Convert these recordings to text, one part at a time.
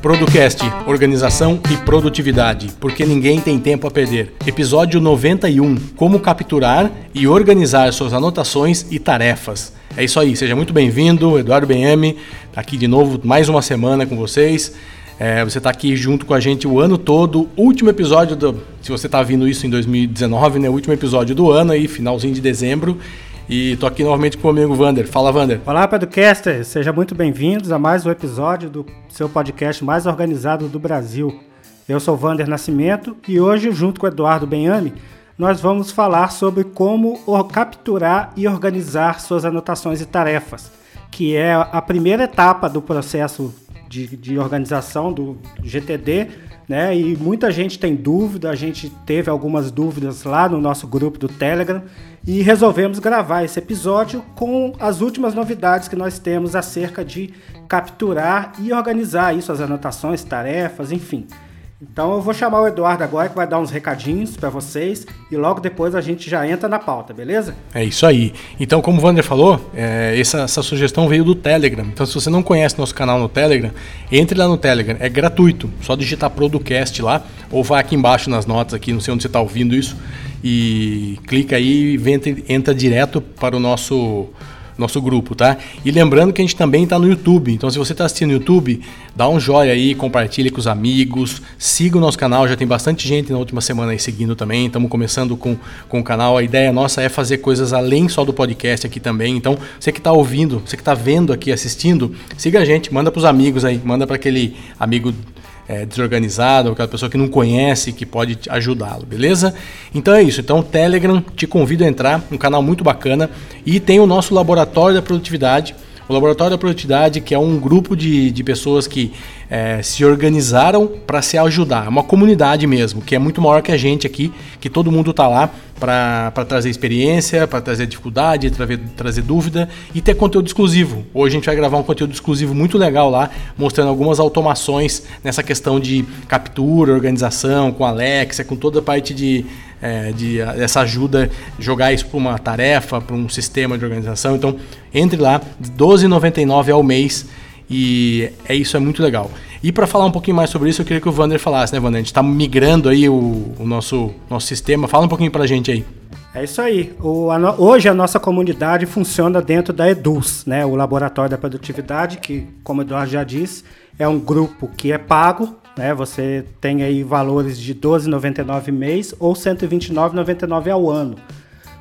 Producast, organização e produtividade, porque ninguém tem tempo a perder. Episódio 91: Como capturar e organizar suas anotações e tarefas. É isso aí, seja muito bem-vindo, Eduardo Benhame, tá aqui de novo mais uma semana com vocês. É, você está aqui junto com a gente o ano todo, último episódio do, se você está vindo isso em 2019, né, último episódio do ano aí, finalzinho de dezembro. E tô aqui novamente com o amigo Vander. Fala, Vander. Olá, Pedrocaster. Sejam muito bem-vindos a mais um episódio do seu podcast mais organizado do Brasil. Eu sou Vander Nascimento e hoje, junto com o Eduardo Benhame, nós vamos falar sobre como capturar e organizar suas anotações e tarefas, que é a primeira etapa do processo de, de organização do GTD, né? E muita gente tem dúvida, a gente teve algumas dúvidas lá no nosso grupo do Telegram e resolvemos gravar esse episódio com as últimas novidades que nós temos acerca de capturar e organizar isso, as anotações, tarefas, enfim. Então eu vou chamar o Eduardo agora que vai dar uns recadinhos para vocês e logo depois a gente já entra na pauta, beleza? É isso aí. Então, como o Wander falou, é, essa, essa, sugestão veio do Telegram. Então, se você não conhece nosso canal no Telegram, entre lá no Telegram. É gratuito. Só digitar Producast lá ou vai aqui embaixo nas notas aqui, não sei onde você está ouvindo isso e clica aí e entra, entra direto para o nosso nosso grupo, tá? E lembrando que a gente também está no YouTube. Então, se você está assistindo no YouTube, dá um joinha aí, compartilhe com os amigos, siga o nosso canal. Já tem bastante gente na última semana aí seguindo também. Estamos começando com, com o canal. A ideia nossa é fazer coisas além só do podcast aqui também. Então, você que está ouvindo, você que está vendo aqui, assistindo, siga a gente, manda para os amigos aí, manda para aquele amigo é, desorganizado, aquela pessoa que não conhece, que pode ajudá-lo, beleza? Então é isso. Então o Telegram te convido a entrar, um canal muito bacana e tem o nosso laboratório da produtividade o Laboratório da Produtividade, que é um grupo de, de pessoas que é, se organizaram para se ajudar. É uma comunidade mesmo, que é muito maior que a gente aqui, que todo mundo está lá para trazer experiência, para trazer dificuldade, trazer, trazer dúvida e ter conteúdo exclusivo. Hoje a gente vai gravar um conteúdo exclusivo muito legal lá, mostrando algumas automações nessa questão de captura, organização, com Alexa, com toda a parte de é, de essa ajuda, jogar isso para uma tarefa, para um sistema de organização. Então, entre lá, R$12,99 ao mês e é isso, é muito legal. E para falar um pouquinho mais sobre isso, eu queria que o Vander falasse, né, Vander? A gente está migrando aí o, o, nosso, nosso sistema. Fala um pouquinho para a gente aí. É isso aí. O, a no, hoje a nossa comunidade funciona dentro da EDUS, né, o Laboratório da Produtividade, que, como o Eduardo já disse, é um grupo que é pago, né? Você tem aí valores de R$ 12,99 mês ou R$ 129,99 ao ano.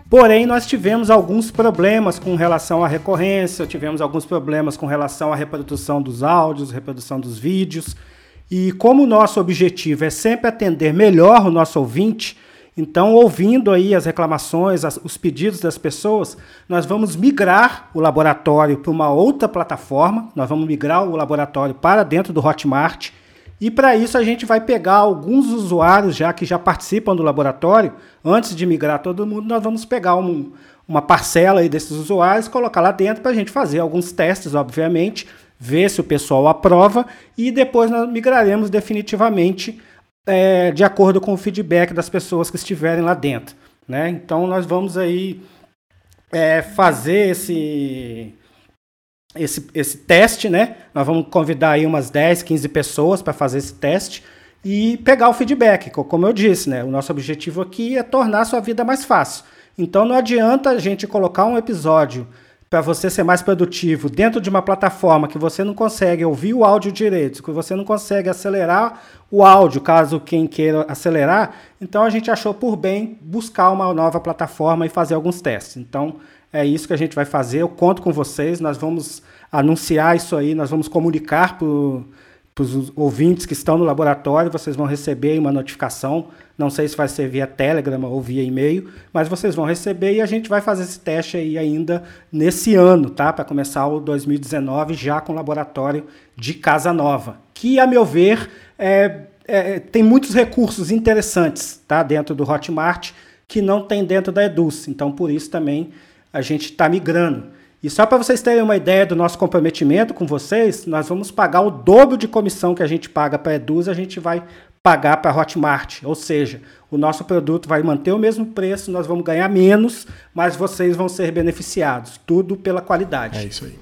Porém, nós tivemos alguns problemas com relação à recorrência, tivemos alguns problemas com relação à reprodução dos áudios, reprodução dos vídeos. E como o nosso objetivo é sempre atender melhor o nosso ouvinte, então, ouvindo aí as reclamações, as, os pedidos das pessoas, nós vamos migrar o laboratório para uma outra plataforma, nós vamos migrar o laboratório para dentro do Hotmart e para isso a gente vai pegar alguns usuários já que já participam do laboratório. Antes de migrar todo mundo, nós vamos pegar um, uma parcela aí desses usuários, colocar lá dentro para a gente fazer alguns testes, obviamente, ver se o pessoal aprova e depois nós migraremos definitivamente é, de acordo com o feedback das pessoas que estiverem lá dentro. Né? Então nós vamos aí é, fazer esse esse, esse teste, né? Nós vamos convidar aí umas 10, 15 pessoas para fazer esse teste e pegar o feedback. Como eu disse, né? O nosso objetivo aqui é tornar a sua vida mais fácil. Então não adianta a gente colocar um episódio para você ser mais produtivo dentro de uma plataforma que você não consegue ouvir o áudio direito, que você não consegue acelerar o áudio, caso quem queira acelerar. Então a gente achou por bem buscar uma nova plataforma e fazer alguns testes. Então é isso que a gente vai fazer. Eu conto com vocês. Nós vamos anunciar isso aí, nós vamos comunicar para os ouvintes que estão no laboratório. Vocês vão receber uma notificação. Não sei se vai ser via Telegram ou via e-mail, mas vocês vão receber e a gente vai fazer esse teste aí ainda nesse ano, tá? Para começar o 2019 já com o laboratório de Casa Nova, que, a meu ver, é, é, tem muitos recursos interessantes tá? dentro do Hotmart que não tem dentro da Eduz. Então, por isso também a gente está migrando. E só para vocês terem uma ideia do nosso comprometimento com vocês, nós vamos pagar o dobro de comissão que a gente paga para a Eduz, a gente vai pagar para a Hotmart. Ou seja, o nosso produto vai manter o mesmo preço, nós vamos ganhar menos, mas vocês vão ser beneficiados. Tudo pela qualidade. É isso aí.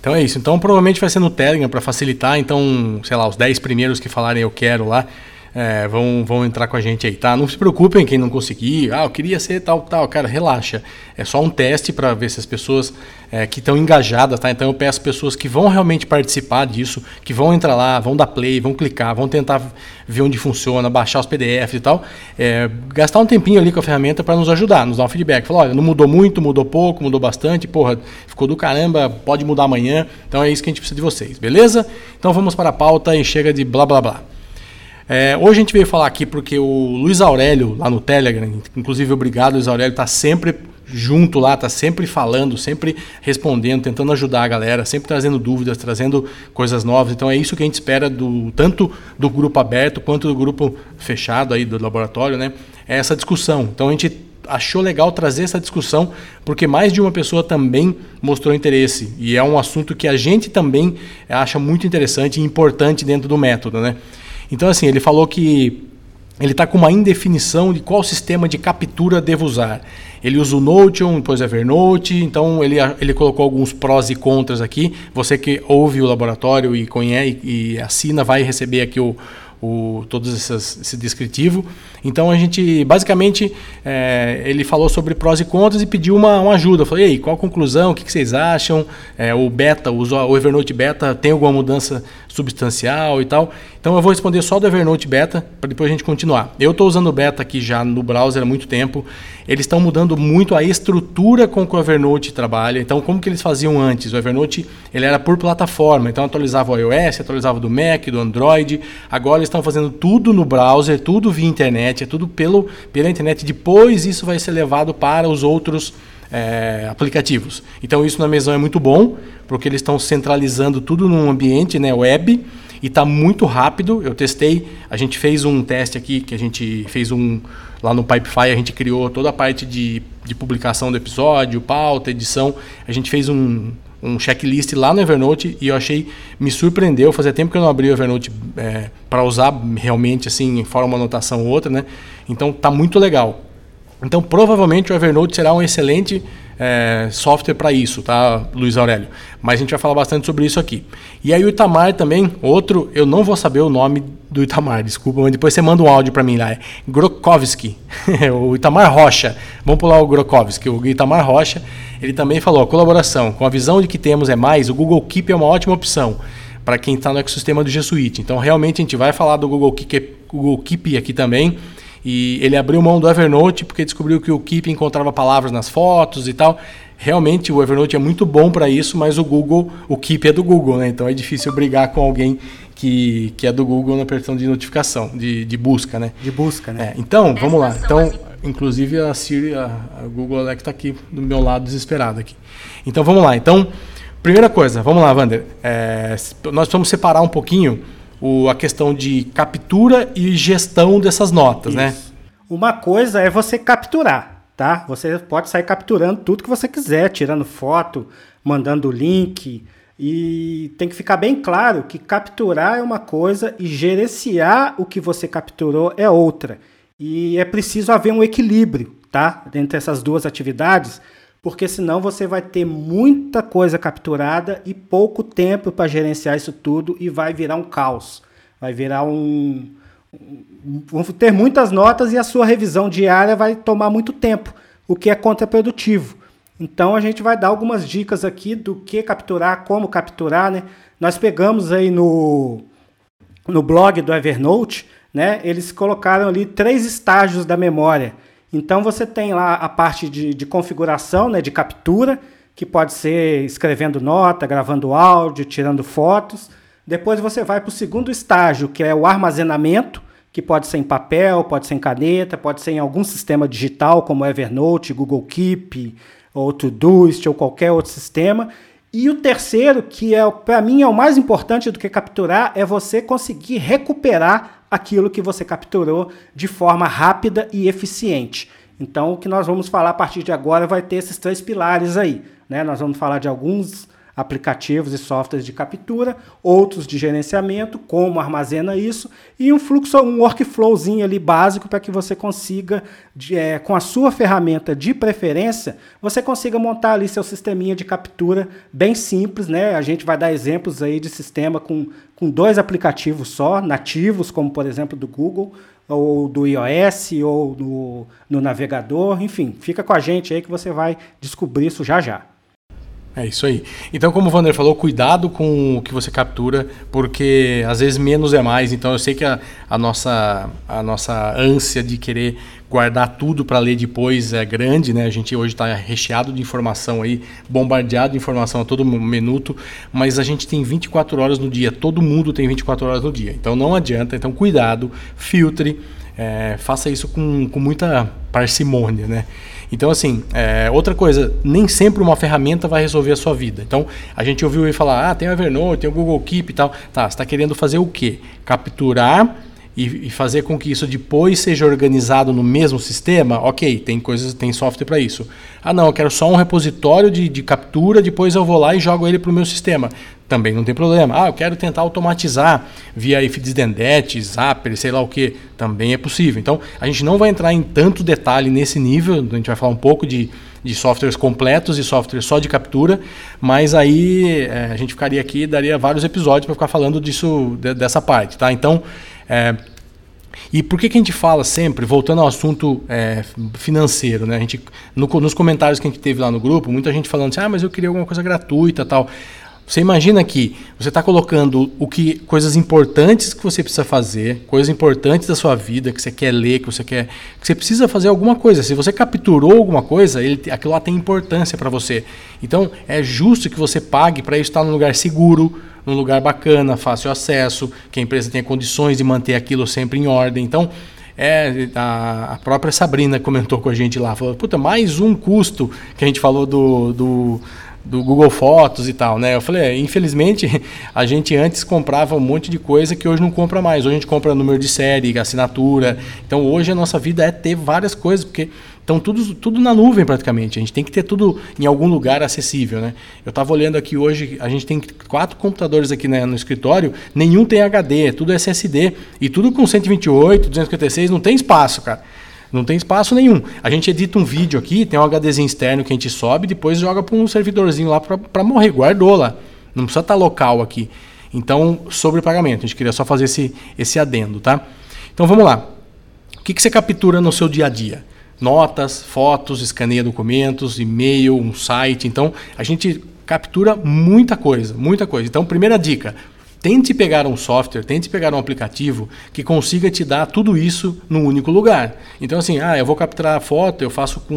Então é isso. Então provavelmente vai ser no Telegram para facilitar. Então, sei lá, os 10 primeiros que falarem eu quero lá, é, vão, vão entrar com a gente aí, tá? Não se preocupem quem não conseguir. Ah, eu queria ser tal, tal. Cara, relaxa. É só um teste para ver se as pessoas é, que estão engajadas, tá? Então eu peço pessoas que vão realmente participar disso, que vão entrar lá, vão dar play, vão clicar, vão tentar ver onde funciona, baixar os PDFs e tal. É, gastar um tempinho ali com a ferramenta para nos ajudar, nos dar um feedback. Falar, olha, não mudou muito, mudou pouco, mudou bastante, porra, ficou do caramba, pode mudar amanhã. Então é isso que a gente precisa de vocês, beleza? Então vamos para a pauta e chega de blá blá blá. É, hoje a gente veio falar aqui porque o Luiz Aurélio, lá no Telegram, inclusive obrigado, Luiz Aurélio, está sempre junto lá, está sempre falando, sempre respondendo, tentando ajudar a galera, sempre trazendo dúvidas, trazendo coisas novas. Então é isso que a gente espera do tanto do grupo aberto quanto do grupo fechado aí do laboratório, né? É essa discussão. Então a gente achou legal trazer essa discussão porque mais de uma pessoa também mostrou interesse e é um assunto que a gente também acha muito interessante e importante dentro do método, né? Então, assim, ele falou que ele está com uma indefinição de qual sistema de captura devo usar. Ele usa o Notion, depois Evernote, então ele, ele colocou alguns prós e contras aqui. Você que ouve o laboratório e conhece e assina vai receber aqui o, o, todos essas, esse descritivo. Então a gente, basicamente, é, ele falou sobre prós e contras e pediu uma, uma ajuda. Eu falei, ei, qual a conclusão? O que, que vocês acham? É, o beta, o, o Evernote Beta tem alguma mudança substancial e tal? Então eu vou responder só do Evernote Beta para depois a gente continuar. Eu estou usando o Beta aqui já no browser há muito tempo. Eles estão mudando muito a estrutura com que o Evernote trabalha. Então como que eles faziam antes? O Evernote ele era por plataforma. Então atualizava o iOS, atualizava do Mac, do Android. Agora eles estão fazendo tudo no browser, tudo via internet, é tudo pelo, pela internet. Depois isso vai ser levado para os outros é, aplicativos. Então isso na Mesão é muito bom, porque eles estão centralizando tudo num ambiente né, web e está muito rápido. Eu testei, a gente fez um teste aqui, que a gente fez um lá no Pipefy, a gente criou toda a parte de, de publicação do episódio, pauta, edição. A gente fez um, um checklist lá no Evernote e eu achei, me surpreendeu. Fazia tempo que eu não abri o Evernote é, para usar realmente assim, em forma uma anotação ou outra, né? Então tá muito legal. Então provavelmente o Evernote será um excelente é, software para isso, tá, Luiz Aurélio? Mas a gente vai falar bastante sobre isso aqui. E aí o Itamar também, outro, eu não vou saber o nome do Itamar, desculpa, mas depois você manda um áudio para mim lá. É Grokovski, o Itamar Rocha. Vamos pular o Grokovski, o Itamar Rocha. Ele também falou: colaboração, com a visão de que temos é mais, o Google Keep é uma ótima opção para quem está no ecossistema do G Suite. Então realmente a gente vai falar do Google Keep, Google Keep aqui também. E ele abriu mão do Evernote porque descobriu que o Keep encontrava palavras nas fotos e tal. Realmente o Evernote é muito bom para isso, mas o Google, o Keep é do Google, né? Então é difícil brigar com alguém que, que é do Google na questão de notificação, de, de busca, né? De busca, né? É, então, vamos lá. Então, inclusive a Siri, a, a Google Alexa está aqui do meu lado desesperada aqui. Então vamos lá. Então, primeira coisa, vamos lá, Wander. É, nós vamos separar um pouquinho o, a questão de captura e gestão dessas notas, né? Isso. né? Uma coisa é você capturar, tá? Você pode sair capturando tudo que você quiser, tirando foto, mandando link. E tem que ficar bem claro que capturar é uma coisa e gerenciar o que você capturou é outra. E é preciso haver um equilíbrio, tá? Entre essas duas atividades porque senão você vai ter muita coisa capturada e pouco tempo para gerenciar isso tudo e vai virar um caos. Vai virar um. Vão ter muitas notas e a sua revisão diária vai tomar muito tempo, o que é contraprodutivo. Então a gente vai dar algumas dicas aqui do que capturar, como capturar, né? Nós pegamos aí no, no blog do Evernote, né? Eles colocaram ali três estágios da memória então você tem lá a parte de, de configuração, né, de captura, que pode ser escrevendo nota, gravando áudio, tirando fotos. Depois você vai para o segundo estágio, que é o armazenamento, que pode ser em papel, pode ser em caneta, pode ser em algum sistema digital, como Evernote, Google Keep, ou Todoist, ou qualquer outro sistema. E o terceiro, que é para mim é o mais importante do que capturar, é você conseguir recuperar aquilo que você capturou de forma rápida e eficiente. Então, o que nós vamos falar a partir de agora vai ter esses três pilares aí. Né? Nós vamos falar de alguns aplicativos e softwares de captura, outros de gerenciamento, como armazena isso, e um fluxo, um workflowzinho ali básico para que você consiga, de, é, com a sua ferramenta de preferência, você consiga montar ali seu sisteminha de captura bem simples, né? A gente vai dar exemplos aí de sistema com, com dois aplicativos só, nativos, como por exemplo do Google, ou do iOS, ou no, no navegador, enfim, fica com a gente aí que você vai descobrir isso já já. É isso aí. Então, como o Vander falou, cuidado com o que você captura, porque às vezes menos é mais. Então, eu sei que a, a nossa, a nossa ânsia de querer guardar tudo para ler depois é grande, né? A gente hoje está recheado de informação aí, bombardeado de informação a todo minuto, mas a gente tem 24 horas no dia, todo mundo tem 24 horas no dia. Então, não adianta. Então, cuidado, filtre, é, faça isso com, com muita parcimônia, né? Então, assim, é, outra coisa, nem sempre uma ferramenta vai resolver a sua vida. Então, a gente ouviu falar, ah, tem o Evernote, tem o Google Keep e tal. Tá, você está querendo fazer o quê? Capturar e, e, fazer com que isso depois seja organizado no mesmo sistema? Ok, tem coisas, tem software para isso. Ah, não, eu quero só um repositório de, de captura, depois eu vou lá e jogo ele para o meu sistema também não tem problema. Ah, eu quero tentar automatizar via ifdesdendet, zapper, sei lá o que, também é possível. Então, a gente não vai entrar em tanto detalhe nesse nível, a gente vai falar um pouco de, de softwares completos e softwares só de captura, mas aí é, a gente ficaria aqui daria vários episódios para ficar falando disso, de, dessa parte, tá? Então, é, e por que, que a gente fala sempre, voltando ao assunto é, financeiro, né? A gente, no, nos comentários que a gente teve lá no grupo, muita gente falando assim, ah, mas eu queria alguma coisa gratuita tal. Você imagina que você está colocando o que coisas importantes que você precisa fazer, coisas importantes da sua vida que você quer ler, que você quer, que você precisa fazer alguma coisa. Se você capturou alguma coisa, ele, aquilo lá tem importância para você. Então é justo que você pague para isso estar num lugar seguro, num lugar bacana, fácil acesso, que a empresa tenha condições de manter aquilo sempre em ordem. Então é, a, a, própria Sabrina comentou com a gente lá, falou, puta, mais um custo que a gente falou do, do do Google Fotos e tal, né? Eu falei, é, infelizmente a gente antes comprava um monte de coisa que hoje não compra mais. Hoje a gente compra número de série, assinatura. Então hoje a nossa vida é ter várias coisas, porque estão tudo, tudo na nuvem praticamente. A gente tem que ter tudo em algum lugar acessível, né? Eu estava olhando aqui hoje, a gente tem quatro computadores aqui né, no escritório, nenhum tem HD, é tudo SSD e tudo com 128, 256, não tem espaço, cara. Não tem espaço nenhum. A gente edita um vídeo aqui, tem um HDzinho externo que a gente sobe, depois joga para um servidorzinho lá para morrer. Guardou lá. Não precisa estar tá local aqui. Então, sobre o pagamento. A gente queria só fazer esse, esse adendo, tá? Então vamos lá. O que, que você captura no seu dia a dia? Notas, fotos, escaneia documentos, e-mail, um site. Então, a gente captura muita coisa, muita coisa. Então, primeira dica: Tente pegar um software, tente pegar um aplicativo que consiga te dar tudo isso num único lugar. Então, assim, ah, eu vou capturar a foto, eu faço com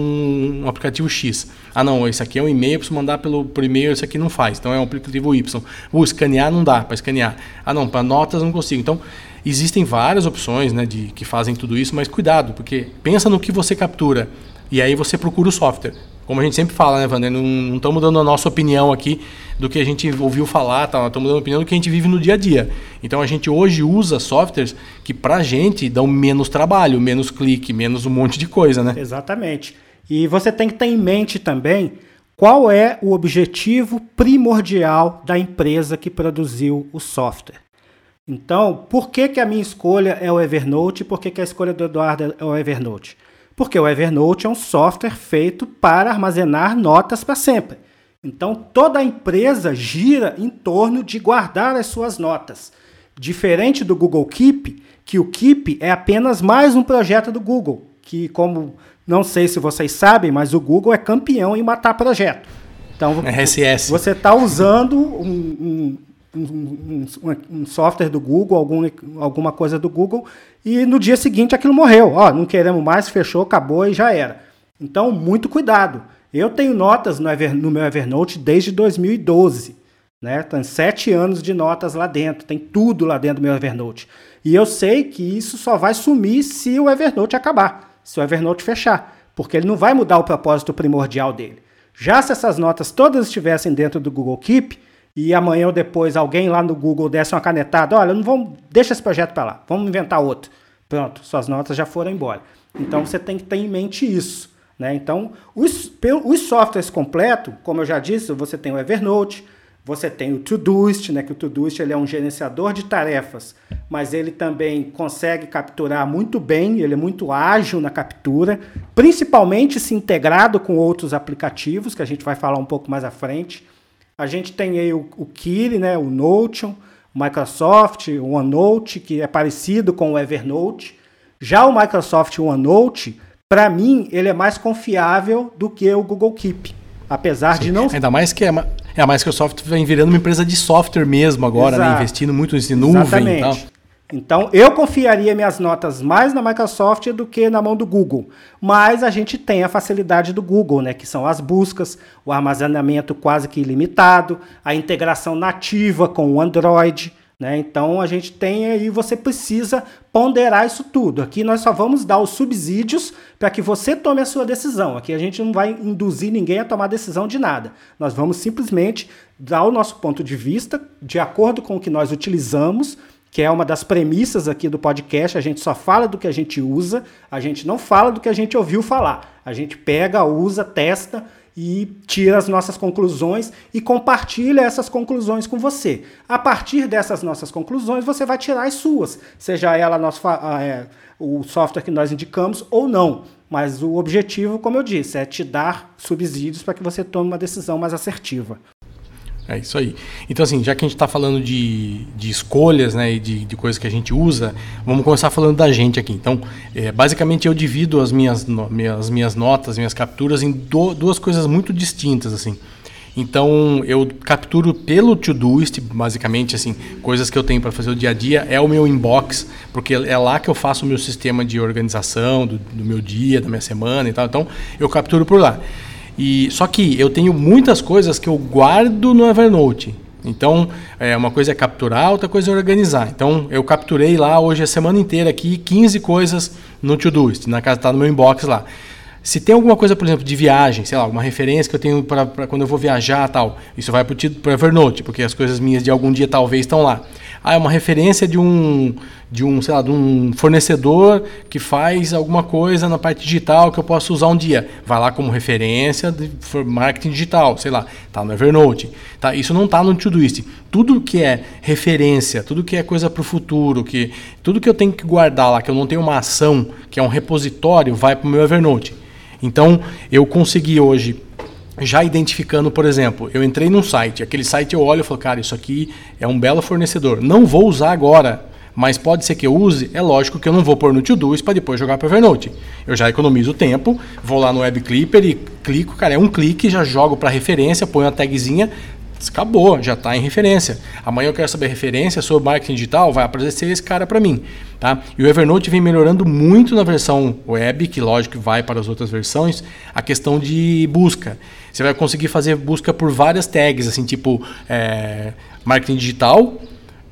um aplicativo X. Ah, não, esse aqui é um e-mail, preciso mandar pelo, e-mail, esse aqui não faz. Então, é um aplicativo Y. O escanear não dá para escanear. Ah, não, para notas não consigo. Então, existem várias opções né, de, que fazem tudo isso, mas cuidado, porque pensa no que você captura e aí você procura o software. Como a gente sempre fala, né, Wander? Não estamos dando a nossa opinião aqui do que a gente ouviu falar, tá? estamos dando a opinião do que a gente vive no dia a dia. Então a gente hoje usa softwares que para a gente dão menos trabalho, menos clique, menos um monte de coisa, né? Exatamente. E você tem que ter em mente também qual é o objetivo primordial da empresa que produziu o software. Então, por que, que a minha escolha é o Evernote e por que, que a escolha do Eduardo é o Evernote? Porque o Evernote é um software feito para armazenar notas para sempre. Então toda a empresa gira em torno de guardar as suas notas. Diferente do Google Keep, que o Keep é apenas mais um projeto do Google, que como não sei se vocês sabem, mas o Google é campeão em matar projeto. Então RSS. você está usando um, um, um, software do Google, algum, alguma coisa do Google, e no dia seguinte aquilo morreu. Ó, não queremos mais, fechou, acabou e já era. Então, muito cuidado. Eu tenho notas no, Ever, no meu Evernote desde 2012. Né? Tem sete anos de notas lá dentro, tem tudo lá dentro do meu Evernote. E eu sei que isso só vai sumir se o Evernote acabar, se o Evernote fechar, porque ele não vai mudar o propósito primordial dele. Já se essas notas todas estivessem dentro do Google Keep, e amanhã ou depois alguém lá no Google desse uma canetada, olha, não vamos, deixa esse projeto para lá, vamos inventar outro. Pronto, suas notas já foram embora. Então você tem que ter em mente isso. Né? Então, os, os softwares completos, como eu já disse, você tem o Evernote, Você tem o Todoist, né, que o Todoist ele é um gerenciador de tarefas, mas ele também consegue capturar muito bem, ele é muito ágil na captura, principalmente se integrado com outros aplicativos, que a gente vai falar um pouco mais à frente. A gente tem aí o, o Kiri, né, o Notion, o Microsoft, o OneNote, que é parecido com o Evernote. Já o Microsoft OneNote, para mim, ele é mais confiável do que o Google Keep. Apesar Sim. de não. Ainda mais que é, é, a Microsoft vem virando uma empresa de software mesmo agora, né? investindo muito em nuvem e tal. Então, eu confiaria minhas notas mais na Microsoft do que na mão do Google. Mas a gente tem a facilidade do Google, né, que são as buscas, o armazenamento quase que ilimitado, a integração nativa com o Android. Né? Então a gente tem aí, você precisa ponderar isso tudo. Aqui nós só vamos dar os subsídios para que você tome a sua decisão. Aqui a gente não vai induzir ninguém a tomar decisão de nada. Nós vamos simplesmente dar o nosso ponto de vista de acordo com o que nós utilizamos, que é uma das premissas aqui do podcast. A gente só fala do que a gente usa, a gente não fala do que a gente ouviu falar. A gente pega, usa, testa e tira as nossas conclusões e compartilha essas conclusões com você. A partir dessas nossas conclusões, você vai tirar as suas, seja ela nosso, é, o software que nós indicamos ou não. Mas o objetivo, como eu disse, é te dar subsídios para que você tome uma decisão mais assertiva. É isso aí. Então, assim, já que a gente está falando de, de escolhas né, e de, de coisas que a gente usa, vamos começar falando da gente aqui. Então, é, basicamente, eu divido as minhas, no, minhas, minhas notas, minhas capturas em do, duas coisas muito distintas. assim. Então, eu capturo pelo Todoist, basicamente, assim, coisas que eu tenho para fazer o dia a dia, é o meu inbox, porque é lá que eu faço o meu sistema de organização do, do meu dia, da minha semana e tal. Então, eu capturo por lá. E só que eu tenho muitas coisas que eu guardo no Evernote. Então, é, uma coisa é capturar, outra coisa é organizar. Então, eu capturei lá hoje a semana inteira aqui 15 coisas no Todoist, na casa está no meu inbox lá. Se tem alguma coisa, por exemplo, de viagem, sei lá, alguma referência que eu tenho para quando eu vou viajar tal, isso vai para o Evernote, porque as coisas minhas de algum dia talvez estão lá. Ah, é uma referência de um, de um, sei lá, de um fornecedor que faz alguma coisa na parte digital que eu posso usar um dia. Vai lá como referência de marketing digital, sei lá, tá no Evernote. Tá? Isso não está no Todoist. Tudo que é referência, tudo que é coisa para o futuro, que tudo que eu tenho que guardar lá, que eu não tenho uma ação, que é um repositório, vai para o meu Evernote. Então, eu consegui hoje já identificando, por exemplo, eu entrei num site, aquele site eu olho e falo, cara, isso aqui é um belo fornecedor. Não vou usar agora, mas pode ser que eu use. É lógico que eu não vou pôr no Todoist para depois jogar para Evernote. Eu já economizo tempo, vou lá no Web Clipper e clico, cara, é um clique, já jogo para referência, ponho a tagzinha, acabou, já está em referência. Amanhã eu quero saber referência sobre marketing digital, vai aparecer esse cara para mim. Tá? E o Evernote vem melhorando muito na versão web, que lógico vai para as outras versões, a questão de busca. Você vai conseguir fazer busca por várias tags, assim, tipo é, marketing digital,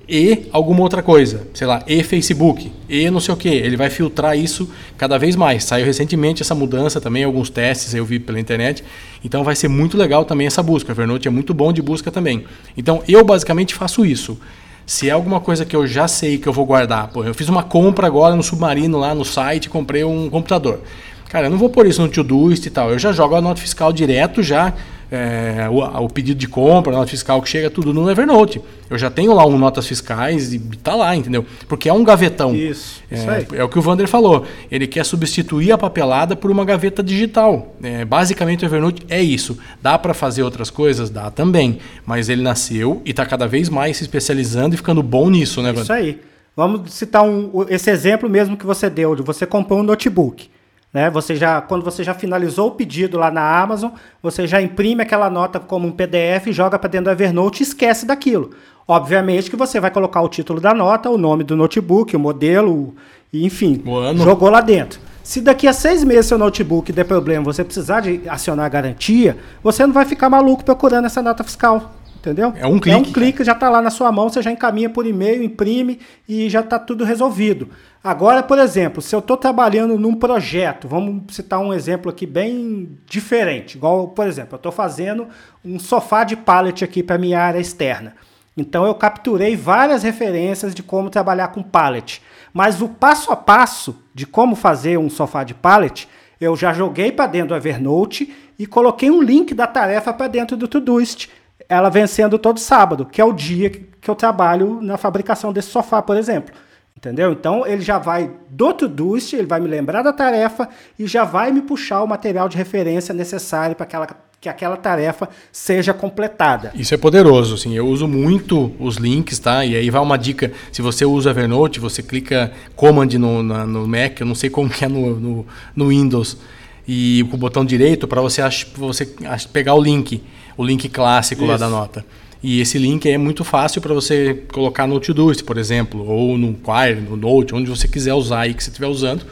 e alguma outra coisa, sei lá, e Facebook, e não sei o que. Ele vai filtrar isso cada vez mais. Saiu recentemente essa mudança também, alguns testes eu vi pela internet. Então vai ser muito legal também essa busca. O Evernote é muito bom de busca também. Então eu basicamente faço isso. Se é alguma coisa que eu já sei que eu vou guardar, pô, eu fiz uma compra agora no Submarino lá no site, comprei um computador. Cara, eu não vou pôr isso no Todoist e tal. Eu já jogo a nota fiscal direto já é, o, o, pedido de compra, a nota fiscal que chega, tudo no Evernote. Eu já tenho lá um notas fiscais e tá lá, entendeu? Porque é um gavetão. Isso, é, isso é o que o Vander falou. Ele quer substituir a papelada por uma gaveta digital. É, basicamente o Evernote é isso. Dá para fazer outras coisas? Dá também. Mas ele nasceu e está cada vez mais se especializando e ficando bom nisso, né, Vander? Isso aí. Vamos citar um, esse exemplo mesmo que você deu, de você comprou um notebook. Né? Você já, quando você já finalizou o pedido lá na Amazon, você já imprime aquela nota como um PDF, joga para dentro do Evernote e esquece daquilo. Obviamente que você vai colocar o título da nota, o nome do notebook, o modelo, enfim, jogou lá dentro. Se daqui a seis meses seu notebook der problema, você precisar de acionar a garantia, você não vai ficar maluco procurando essa nota fiscal. Entendeu? É um clique. É um clique, já está lá na sua mão, você já encaminha por e-mail, imprime e já está tudo resolvido. Agora, por exemplo, se eu estou trabalhando num projeto, vamos citar um exemplo aqui bem diferente. Igual, por exemplo, eu estou fazendo um sofá de pallet aqui para minha área externa. Então eu capturei várias referências de como trabalhar com pallet. Mas o passo a passo de como fazer um sofá de pallet, eu já joguei para dentro do Evernote e coloquei um link da tarefa para dentro do Todoist ela vencendo todo sábado, que é o dia que eu trabalho na fabricação desse sofá, por exemplo. Entendeu? Então ele já vai do Todoist, ele vai me lembrar da tarefa e já vai me puxar o material de referência necessário para aquela que aquela tarefa seja completada. Isso é poderoso, assim. Eu uso muito os links, tá? E aí vai uma dica. Se você usa Evernote, você clica Command no, na, no Mac, eu não sei como que é no, no, no Windows, e com o botão direito para você, você pegar o link, o link clássico Isso. lá da nota. E esse link é muito fácil para você colocar no Todoist, por exemplo, ou no Quire, no Note, onde você quiser usar aí que você estiver usando.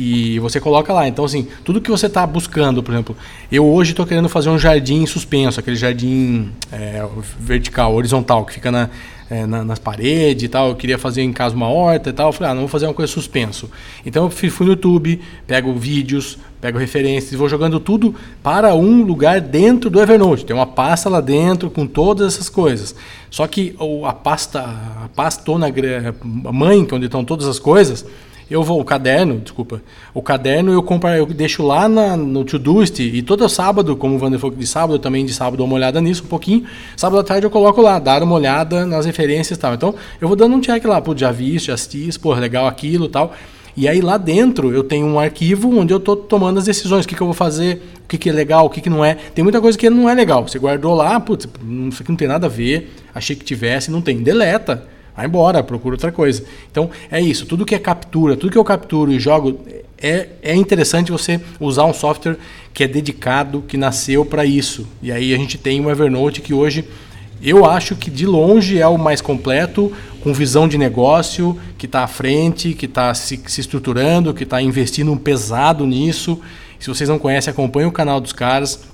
E você coloca lá. Então, assim, tudo que você está buscando, por exemplo, eu hoje estou querendo fazer um jardim suspenso, aquele jardim é, vertical, horizontal, que fica na, é, na, nas paredes e tal. Eu queria fazer em casa uma horta e tal. Eu falei, ah, não vou fazer uma coisa suspenso. Então eu fui no YouTube, pego vídeos, pego referências, vou jogando tudo para um lugar dentro do Evernote. Tem uma pasta lá dentro com todas essas coisas. Só que a pasta, a pastona a mãe, onde estão todas as coisas, eu vou, o caderno, desculpa, o caderno eu compro, eu deixo lá na, no Todoist e todo sábado, como o falou de sábado, eu também de sábado dou uma olhada nisso um pouquinho. Sábado à tarde eu coloco lá, dar uma olhada nas referências e tal. Então eu vou dando um check lá, pô, já vi isso, já assisti isso, pô, legal aquilo e tal. E aí lá dentro eu tenho um arquivo onde eu estou tomando as decisões, o que, que eu vou fazer, o que, que é legal, o que, que não é. Tem muita coisa que não é legal. Você guardou lá, putz, isso aqui não tem nada a ver, achei que tivesse, não tem. Deleta vai embora, procura outra coisa. Então é isso, tudo que é captura, tudo que eu capturo e jogo, é, é interessante você usar um software que é dedicado, que nasceu para isso. E aí a gente tem o Evernote que hoje eu acho que de longe é o mais completo, com visão de negócio, que está à frente, que está se, se, estruturando, que está investindo um pesado nisso. Se vocês não conhecem, acompanhem o canal dos caras.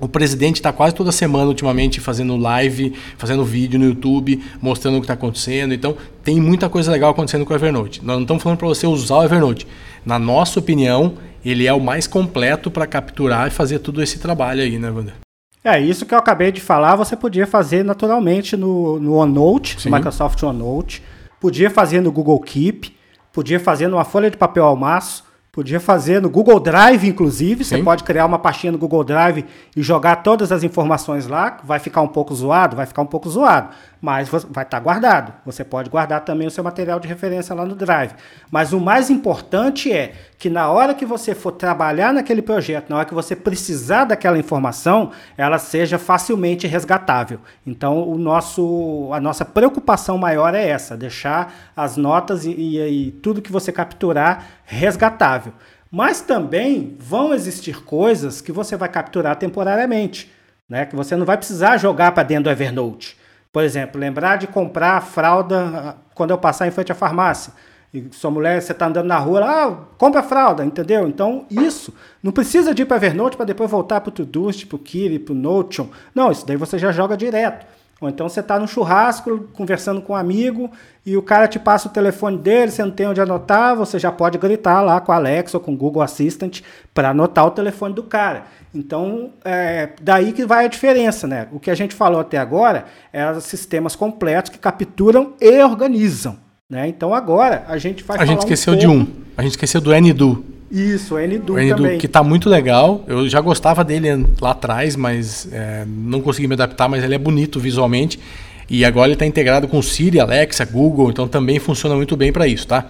O presidente está quase toda semana ultimamente fazendo live, fazendo vídeo no YouTube, mostrando o que está acontecendo. Então, tem muita coisa legal acontecendo com o Evernote. Nós não estamos falando para você usar o Evernote. Na nossa opinião, ele é o mais completo para capturar e fazer todo esse trabalho aí, né, Wander? É, isso que eu acabei de falar, você podia fazer naturalmente no, no OneNote, Sim. no Microsoft OneNote, podia fazer no Google Keep, podia fazer numa folha de papel ao maço, Podia fazer no Google Drive, inclusive. Sim. Você pode criar uma pastinha no Google Drive e jogar todas as informações lá. Vai ficar um pouco zoado? Vai ficar um pouco zoado mas vai estar tá guardado. Você pode guardar também o seu material de referência lá no Drive. Mas o mais importante é que na hora que você for trabalhar naquele projeto, na hora que você precisar daquela informação, ela seja facilmente resgatável. Então, o nosso, a nossa preocupação maior é essa: deixar as notas e, e, e tudo que você capturar resgatável. Mas também vão existir coisas que você vai capturar temporariamente, né? que você não vai precisar jogar para dentro do Evernote. Por exemplo, lembrar de comprar a fralda ah, quando eu passar em frente à farmácia. E sua mulher, você está andando na rua, ah, compra a fralda, entendeu? Então, isso. Não precisa de ir para Evernote para depois voltar para o Todoist, para o Kiri, para o Notion. Não, isso daí você já joga direto. Ou então você está no churrasco, conversando com um amigo, e o cara te passa o telefone dele, você não tem onde anotar, você já pode gritar lá com a Alexa ou com o Google Assistant para anotar o telefone do cara. Então, é daí que vai a diferença, né? O que a gente falou até agora é sistemas completos que capturam e organizam. Né? Então agora a gente vai A gente esqueceu um de um. A gente esqueceu do NDO. Isso, o NDO também. que está muito legal. Eu já gostava dele lá atrás, mas é, não consegui me adaptar, mas ele é bonito visualmente. E agora ele está integrado com Siri, Alexa, Google, então também funciona muito bem para isso, tá?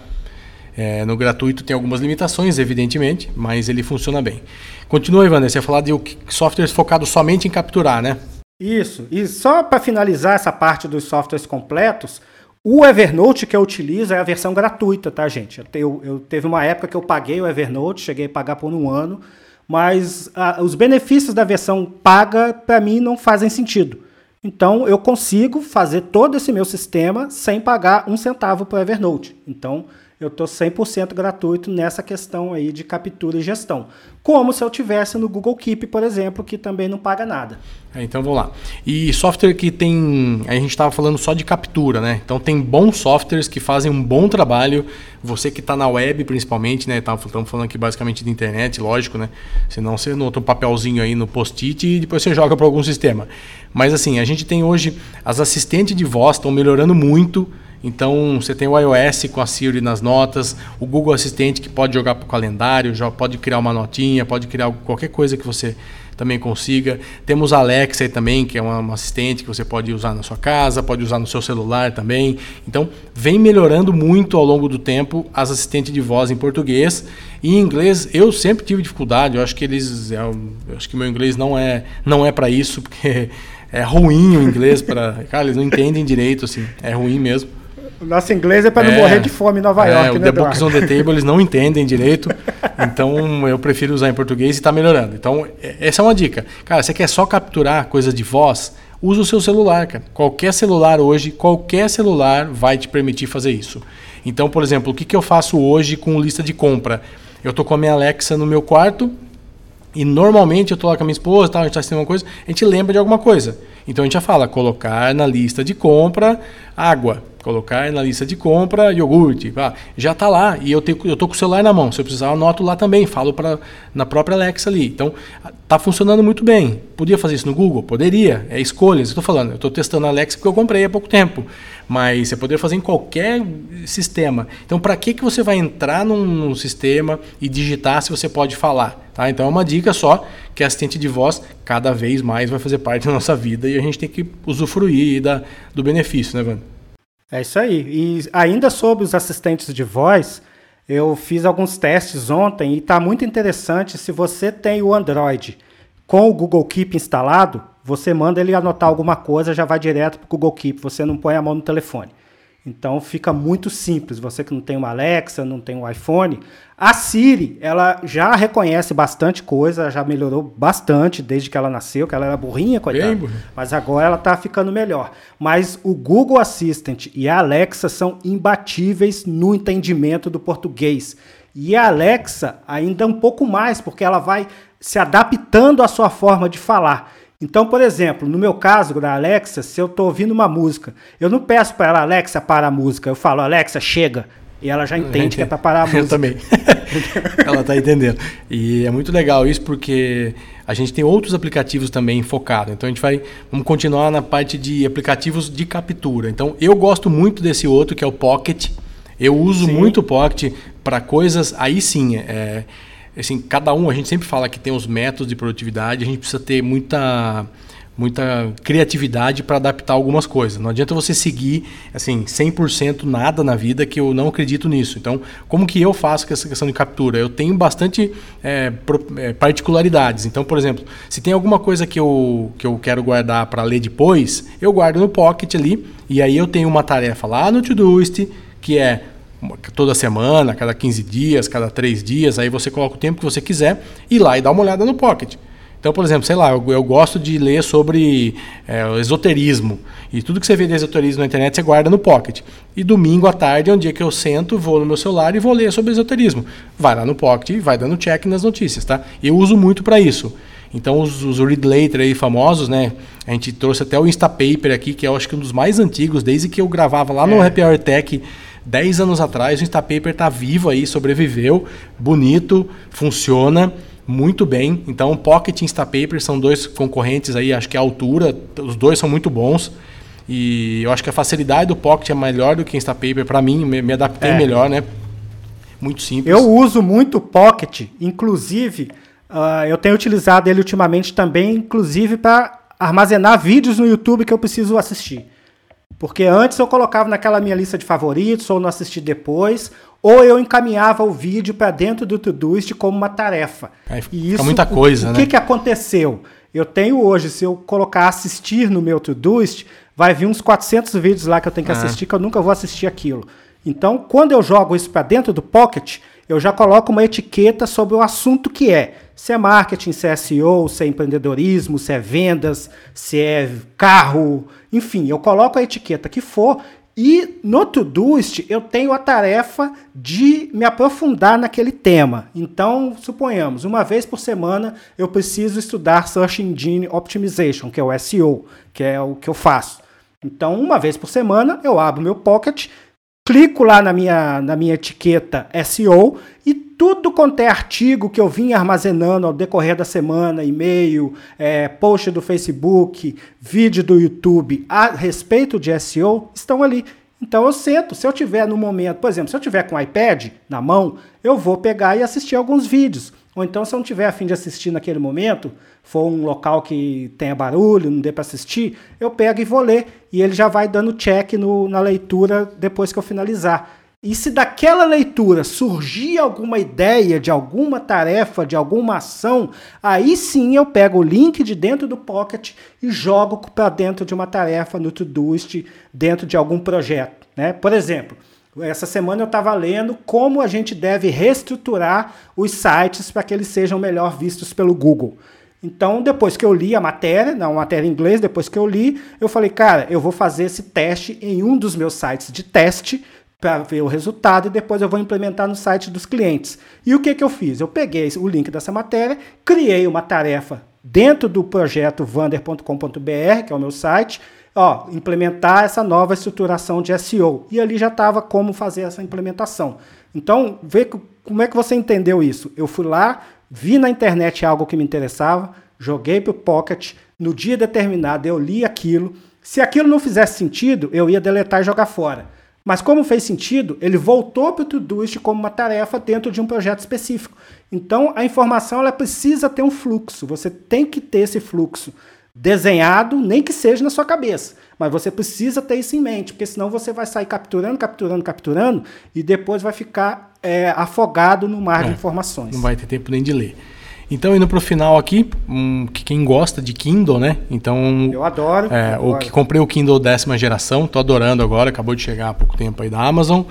É, no gratuito tem algumas limitações, evidentemente, mas ele funciona bem. Continua, Ivan, você ia falar de softwares focados somente em capturar, né? Isso. E só para finalizar essa parte dos softwares completos, o Evernote que eu utilizo é a versão gratuita, tá, gente? Eu, eu teve uma época que eu paguei o Evernote, cheguei a pagar por um ano, mas a, os benefícios da versão paga, para mim, não fazem sentido. Então, eu consigo fazer todo esse meu sistema sem pagar um centavo para o Evernote. Então, eu estou 100% gratuito nessa questão aí de captura e gestão. Como se eu tivesse no Google Keep, por exemplo, que também não paga nada. É, então vamos lá. E software que tem. A gente estava falando só de captura, né? Então tem bons softwares que fazem um bom trabalho. Você que está na web, principalmente, né? Estamos falando aqui basicamente de internet, lógico, né? Senão você nota um papelzinho aí no post-it e depois você joga para algum sistema. Mas assim, a gente tem hoje as assistentes de voz estão melhorando muito. Então você tem o iOS com a Siri nas notas, o Google Assistente que pode jogar para o calendário, já pode criar uma notinha, pode criar qualquer coisa que você também consiga. Temos a Alexa também, que é uma, assistente que você pode usar na sua casa, pode usar no seu celular também. Então, vem melhorando muito ao longo do tempo as assistentes de voz em português. E em inglês, eu sempre tive dificuldade. Eu acho que eles, eu acho que meu inglês não é, não é para isso, porque é ruim o inglês para, cara, eles não entendem direito assim. É ruim mesmo. O nosso inglês é para não é, morrer de fome em Nova é, York, o né, The Books on the Table eles não entendem direito, então eu prefiro usar em português e está melhorando. Então, é, essa é uma dica. Cara, você quer só capturar coisa de voz? Usa o seu celular, cara. Qualquer celular hoje, qualquer celular vai te permitir fazer isso. Então, por exemplo, o que, que eu faço hoje com lista de compra? Eu tô com a minha Alexa no meu quarto e normalmente eu tô lá com a minha esposa, tal, a gente está assistindo uma coisa, a gente lembra de alguma coisa. Então a gente já fala, colocar na lista de compra água colocar na lista de compra iogurte, ah, já está lá e eu tenho eu tô com o celular na mão, se eu precisar eu anoto lá também, falo para na própria Alexa ali. Então está funcionando muito bem. Podia fazer isso no Google? Poderia, é escolhas. Estou falando, eu estou testando a Alexa porque eu comprei há pouco tempo, mas você poderia fazer em qualquer sistema. Então para que que você vai entrar num, num sistema e digitar se você pode falar? Tá? Então é uma dica só que assistente de voz cada vez mais vai fazer parte da nossa vida e a gente tem que usufruir da, do benefício, né, Vando? É isso aí. E ainda sobre os assistentes de voz, eu fiz alguns testes ontem e está muito interessante. Se você tem o Android com o Google Keep instalado, você manda ele anotar alguma coisa, já vai direto para o Google Keep. Você não põe a mão no telefone. Então fica muito simples. Você que não tem uma Alexa, não tem um iPhone, a Siri, ela já reconhece bastante coisa, já melhorou bastante desde que ela nasceu, que ela era burrinha, coitada. Mas agora ela está ficando melhor. Mas o Google Assistant e a Alexa são imbatíveis no entendimento do português. E a Alexa ainda um pouco mais, porque ela vai se adaptando à sua forma de falar. Então, por exemplo, no meu caso da Alexa, se eu estou ouvindo uma música, eu não peço para ela, Alexa, para a música. Eu falo, Alexa, chega. E ela já entende que é para parar a música. Eu também. ela está entendendo. E é muito legal isso porque a gente tem outros aplicativos também focados. Então a gente vai vamos continuar na parte de aplicativos de captura. Então eu gosto muito desse outro que é o Pocket. Eu uso sim. muito o Pocket para coisas. Aí sim, é, assim, cada um, a gente sempre fala que tem os métodos de produtividade, a gente precisa ter muita muita criatividade para adaptar algumas coisas. Não adianta você seguir assim 100% nada na vida que eu não acredito nisso. Então, como que eu faço com essa questão de captura? Eu tenho bastante é, é particularidades. Então, por exemplo, se tem alguma coisa que eu, que eu quero guardar para ler depois, eu guardo no Pocket ali e aí eu tenho uma tarefa lá no Todoist que é toda semana, cada 15 dias, cada 3 dias, aí você coloca o tempo que você quiser e lá e dá uma olhada no Pocket. Então, por exemplo, sei lá, eu, eu gosto de ler sobre é, esoterismo. E tudo que você vê de esoterismo na internet você guarda no Pocket. E domingo à tarde é um dia que eu sento, vou no meu celular e vou ler sobre esoterismo. Vai lá no Pocket e vai dando check nas notícias, tá? Eu uso muito para isso. Então, os, os read later aí famosos, né? A gente trouxe até o Instapaper aqui, que é, eu acho que um dos mais antigos, desde que eu gravava lá no é. Happy Hour Tech 10 anos atrás. O Instapaper está vivo aí, sobreviveu, bonito, funciona muito bem. Então, Pocket e Instapaper são dois concorrentes aí, acho que a altura, os dois são muito bons. E eu acho que a facilidade do Pocket é melhor do que o Instapaper. Para mim, me, me adaptei é. melhor, né? Muito simples. Eu uso muito o Pocket, inclusive, uh, eu tenho utilizado ele ultimamente também, inclusive para armazenar vídeos no YouTube que eu preciso assistir. Porque antes eu colocava naquela minha lista de favoritos, ou não assisti depois, ou eu encaminhava o vídeo para dentro do Todoist como uma tarefa. Aí e isso, muita coisa, o, né? O que, que aconteceu? Eu tenho hoje, se eu colocar assistir no meu Todoist, vai vir uns 400 vídeos lá que eu tenho que ah. assistir, que eu nunca vou assistir aquilo. Então, quando eu jogo isso para dentro do Pocket, eu já coloco uma etiqueta sobre o assunto que é. Se é marketing, se é SEO, se é empreendedorismo, se é vendas, se é carro, enfim, eu coloco a etiqueta que for e no Todoist eu tenho a tarefa de me aprofundar naquele tema. Então, suponhamos, uma vez por semana eu preciso estudar Search Engine Optimization, que é o SEO, que é o que eu faço. Então, uma vez por semana eu abro meu Pocket, clico lá na minha, na minha etiqueta SEO e tudo quanto é artigo que eu vim armazenando ao decorrer da semana, e-mail, é, post do Facebook, vídeo do YouTube a respeito de SEO, estão ali. Então eu sento, se eu tiver no momento, por exemplo, se eu tiver com o iPad na mão, eu vou pegar e assistir alguns vídeos. Ou então, se eu não tiver afim de assistir naquele momento, for um local que tenha barulho, não dê para assistir, eu pego e vou ler. E ele já vai dando check no, na leitura depois que eu finalizar. E se daquela leitura surgir alguma ideia de alguma tarefa, de alguma ação, aí sim eu pego o link de dentro do Pocket e jogo para dentro de uma tarefa no Todoist, dentro de algum projeto. Né? Por exemplo, essa semana eu estava lendo como a gente deve reestruturar os sites para que eles sejam melhor vistos pelo Google. Então, depois que eu li a matéria, não, matéria em inglês, depois que eu li, eu falei, cara, eu vou fazer esse teste em um dos meus sites de teste para ver o resultado e depois eu vou implementar no site dos clientes. E o que, que eu fiz? Eu peguei o link dessa matéria, criei uma tarefa dentro do projeto vander.com.br, que é o meu site, ó, implementar essa nova estruturação de SEO. E ali já estava como fazer essa implementação. Então, vê como é que você entendeu isso. Eu fui lá, vi na internet algo que me interessava, joguei para o Pocket, no dia determinado eu li aquilo. Se aquilo não fizesse sentido, eu ia deletar e jogar fora. Mas como fez sentido, ele voltou para o Todoist como uma tarefa dentro de um projeto específico. Então, a informação ela precisa ter um fluxo. Você tem que ter esse fluxo desenhado, nem que seja na sua cabeça. Mas você precisa ter isso em mente, porque senão você vai sair capturando, capturando, capturando e depois vai ficar é, afogado no mar é, de informações. Não vai ter tempo nem de ler. Então, indo para o final aqui, um, que quem gosta de Kindle, né? Então. Eu adoro. É, adoro. O que comprei o Kindle décima geração, tô adorando agora, acabou de chegar há pouco tempo aí da Amazon,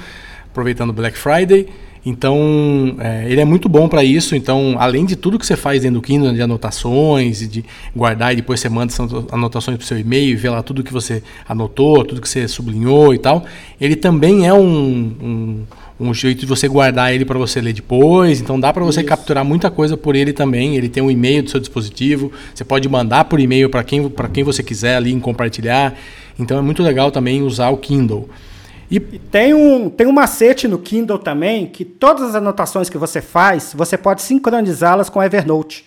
aproveitando o Black Friday. Então, é, ele é muito bom para isso. Então, além de tudo que você faz dentro do Kindle, de anotações, e de guardar e depois você manda essas anotações para o seu e-mail e vê lá tudo que você anotou, tudo que você sublinhou e tal. Ele também é um, um um jeito de você guardar ele para você ler depois. Então dá para você Isso. capturar muita coisa por ele também. Ele tem um e-mail do seu dispositivo. Você pode mandar por e-mail para quem, quem você quiser ali em compartilhar. Então é muito legal também usar o Kindle. E, e tem, um, tem um macete no Kindle também que todas as anotações que você faz, você pode sincronizá-las com Evernote.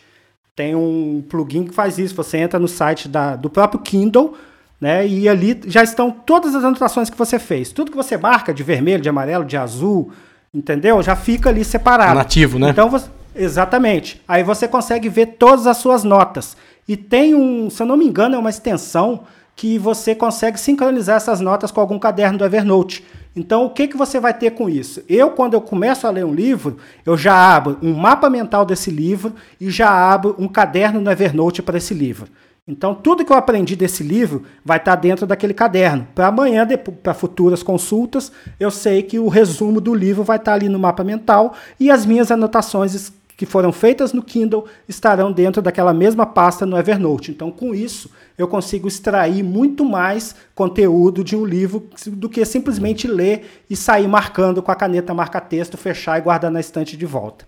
Tem um plugin que faz isso. Você entra no site da, do próprio Kindle né? E ali já estão todas as anotações que você fez. Tudo que você marca de vermelho, de amarelo, de azul, entendeu? Já fica ali separado. Nativo, né? Então você, exatamente. Aí você consegue ver todas as suas notas. E tem um, se eu não me engano, é uma extensão que você consegue sincronizar essas notas com algum caderno do Evernote. Então, o que, que você vai ter com isso? Eu, quando eu começo a ler um livro, eu já abro um mapa mental desse livro e já abro um caderno no Evernote para esse livro. Então, tudo que eu aprendi desse livro vai estar dentro daquele caderno. Para amanhã, para futuras consultas, eu sei que o resumo do livro vai estar ali no mapa mental e as minhas anotações que foram feitas no Kindle estarão dentro daquela mesma pasta no Evernote. Então, com isso, eu consigo extrair muito mais conteúdo de um livro do que simplesmente ler e sair marcando com a caneta marca-texto, fechar e guardar na estante de volta.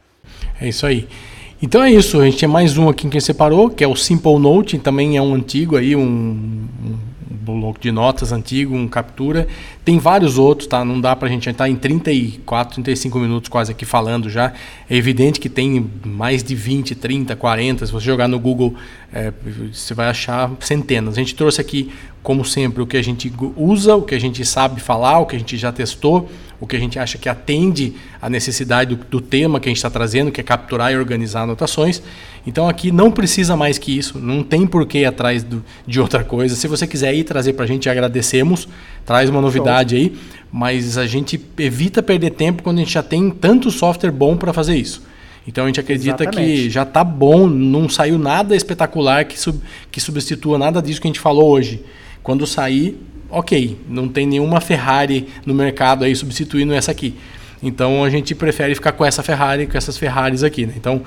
É isso aí. Então é isso, a gente tem mais um aqui que separou, que é o Simple Note, também é um antigo aí, um, um bloco de notas antigo, um captura. Tem vários outros, tá? Não dá pra gente estar em 34, 35 minutos quase aqui falando já. É evidente que tem mais de 20, 30, 40. Se você jogar no Google, é, você vai achar centenas. A gente trouxe aqui, como sempre, o que a gente usa, o que a gente sabe falar, o que a gente já testou o que a gente acha que atende à necessidade do, do tema que a gente está trazendo, que é capturar e organizar anotações. Então aqui não precisa mais que isso, não tem por que ir atrás do, de outra coisa. Se você quiser ir trazer para a gente, agradecemos, traz uma novidade aí, mas a gente evita perder tempo quando a gente já tem tanto software bom para fazer isso. Então a gente acredita Exatamente. que já está bom, não saiu nada espetacular que, sub, que substitua nada disso que a gente falou hoje. Quando sair, ok, não tem nenhuma Ferrari no mercado aí substituindo essa aqui. Então a gente prefere ficar com essa Ferrari, com essas Ferraris aqui. Né? Então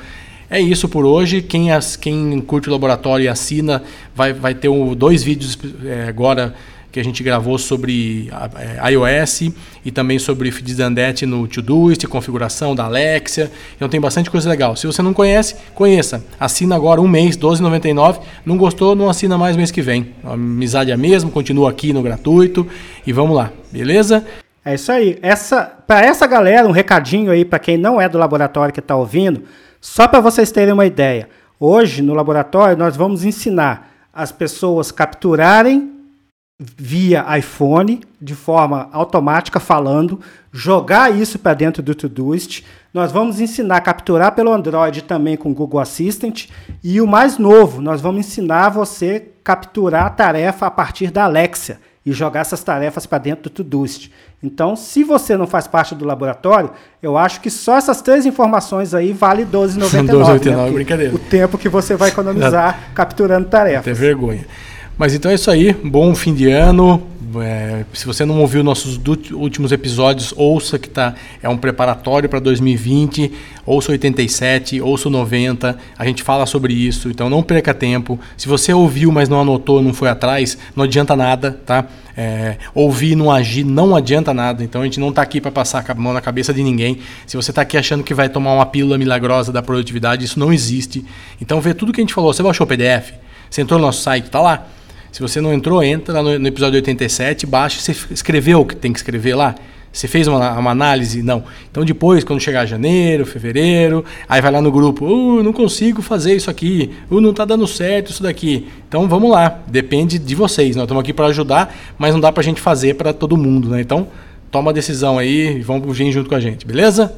é isso por hoje. Quem, as, quem curte o laboratório e assina vai, vai ter um, dois vídeos é, agora que a gente gravou sobre é, iOS e também sobre Fidzandete no Todoist, configuração da Alexia. Então tem bastante coisa legal. Se você não conhece, conheça. Assina agora um mês, 12,99. Não gostou, não assina mais mês que vem. Amizade é a mesma, continua aqui no gratuito e vamos lá, beleza? É isso aí. Essa, para essa galera, um recadinho aí para quem não é do laboratório que está ouvindo, só para vocês terem uma ideia. Hoje no laboratório nós vamos ensinar as pessoas capturarem via iPhone, de forma automática, falando, jogar isso para dentro do Todoist. Nós vamos ensinar a capturar pelo Android também com o Google Assistant. E o mais novo, nós vamos ensinar você capturar a tarefa a partir da Alexia e jogar essas tarefas para dentro do Todoist. Então, se você não faz parte do laboratório, eu acho que só essas três informações aí vale 12,99. 12,99, né? brincadeira. O tempo que você vai economizar capturando tarefas. Tem vergonha. Mas então é isso aí. Bom fim de ano. É, se você não ouviu nossos últimos episódios, ouça que tá, é um preparatório para 2020. Ouça 87, ouça 90. A gente fala sobre isso, então não perca tempo. Se você ouviu, mas não anotou, não foi atrás, não adianta nada, tá? É, ouvir e não agir não adianta nada. Então a gente não está aqui para passar a mão na cabeça de ninguém. Se você está aqui achando que vai tomar uma pílula milagrosa da produtividade, isso não existe. Então vê tudo que a gente falou. Você baixou o PDF? Você entrou no nosso site, tá lá. Se você não entrou, entra no, no episódio 87, baixa, você escreveu o que tem que escrever lá. Você fez uma, uma, análise? Não. Então depois, quando chegar janeiro, fevereiro, aí vai lá no grupo, uh, não consigo fazer isso aqui, uh, não está dando certo isso daqui. Então vamos lá, depende de vocês. Nós estamos aqui para ajudar, mas não dá para a gente fazer para todo mundo, né? Então toma a decisão aí e vamos vir junto com a gente, beleza?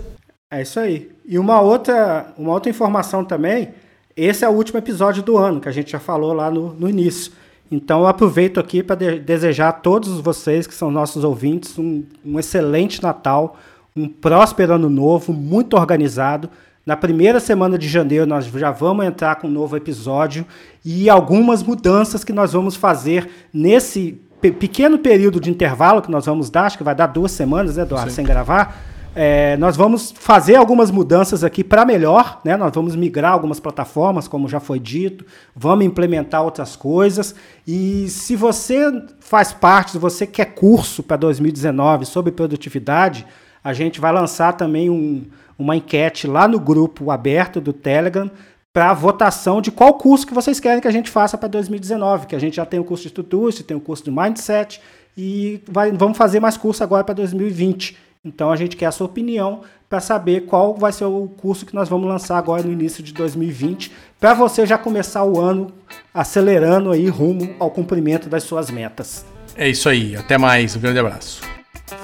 É isso aí. E uma outra, uma outra informação também, esse é o último episódio do ano, que a gente já falou lá no, no início. Então eu aproveito aqui para de desejar a todos vocês que são nossos ouvintes um, um excelente Natal, um próspero ano novo, muito organizado. Na primeira semana de janeiro nós já vamos entrar com um novo episódio e algumas mudanças que nós vamos fazer nesse pequeno período de intervalo que nós vamos dar, acho que vai dar duas semanas, né, Eduardo, Sim. sem gravar é, nós vamos fazer algumas mudanças aqui para melhor, né? Nós vamos migrar algumas plataformas, como já foi dito, vamos implementar outras coisas. E se você faz parte, se você quer curso para 2019 sobre produtividade, a gente vai lançar também um, uma enquete lá no grupo aberto do Telegram para votação de qual curso que vocês querem que a gente faça para 2019, que a gente já tem o curso de Tutus, tem o curso de Mindset e vai, vamos fazer mais curso agora para 2020. Então a gente quer a sua opinião para saber qual vai ser o curso que nós vamos lançar agora no início de 2020, para você já começar o ano acelerando aí rumo ao cumprimento das suas metas. É isso aí, até mais, um grande abraço.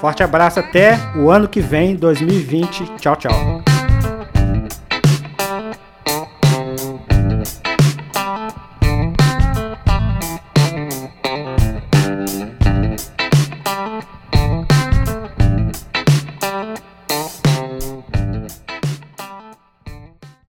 Forte abraço até o ano que vem, 2020. Tchau, tchau.